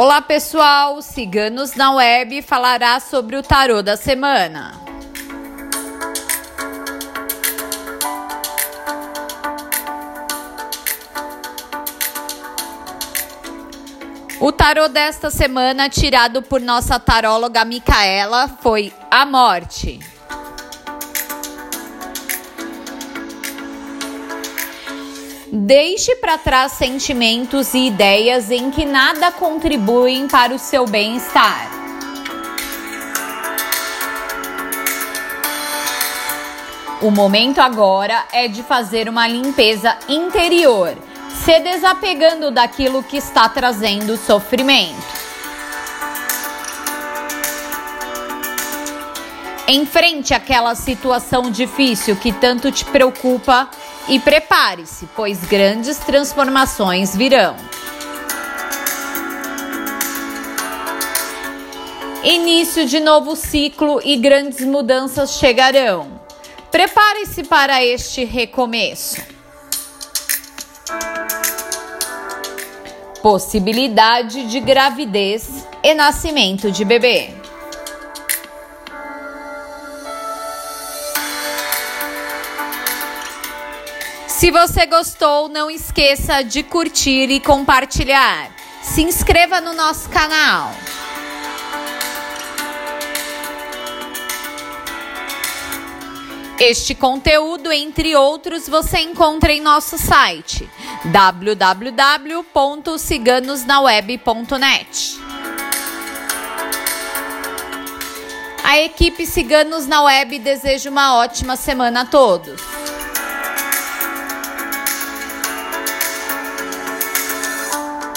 Olá pessoal, Ciganos na Web falará sobre o tarô da semana. O tarô desta semana, tirado por nossa taróloga Micaela, foi a morte. Deixe para trás sentimentos e ideias em que nada contribuem para o seu bem-estar. O momento agora é de fazer uma limpeza interior, se desapegando daquilo que está trazendo sofrimento. Enfrente aquela situação difícil que tanto te preocupa e prepare-se, pois grandes transformações virão. Início de novo ciclo e grandes mudanças chegarão. Prepare-se para este recomeço. Possibilidade de gravidez e nascimento de bebê. Se você gostou, não esqueça de curtir e compartilhar. Se inscreva no nosso canal. Este conteúdo, entre outros, você encontra em nosso site www.ciganosnaweb.net. A equipe Ciganos na Web deseja uma ótima semana a todos.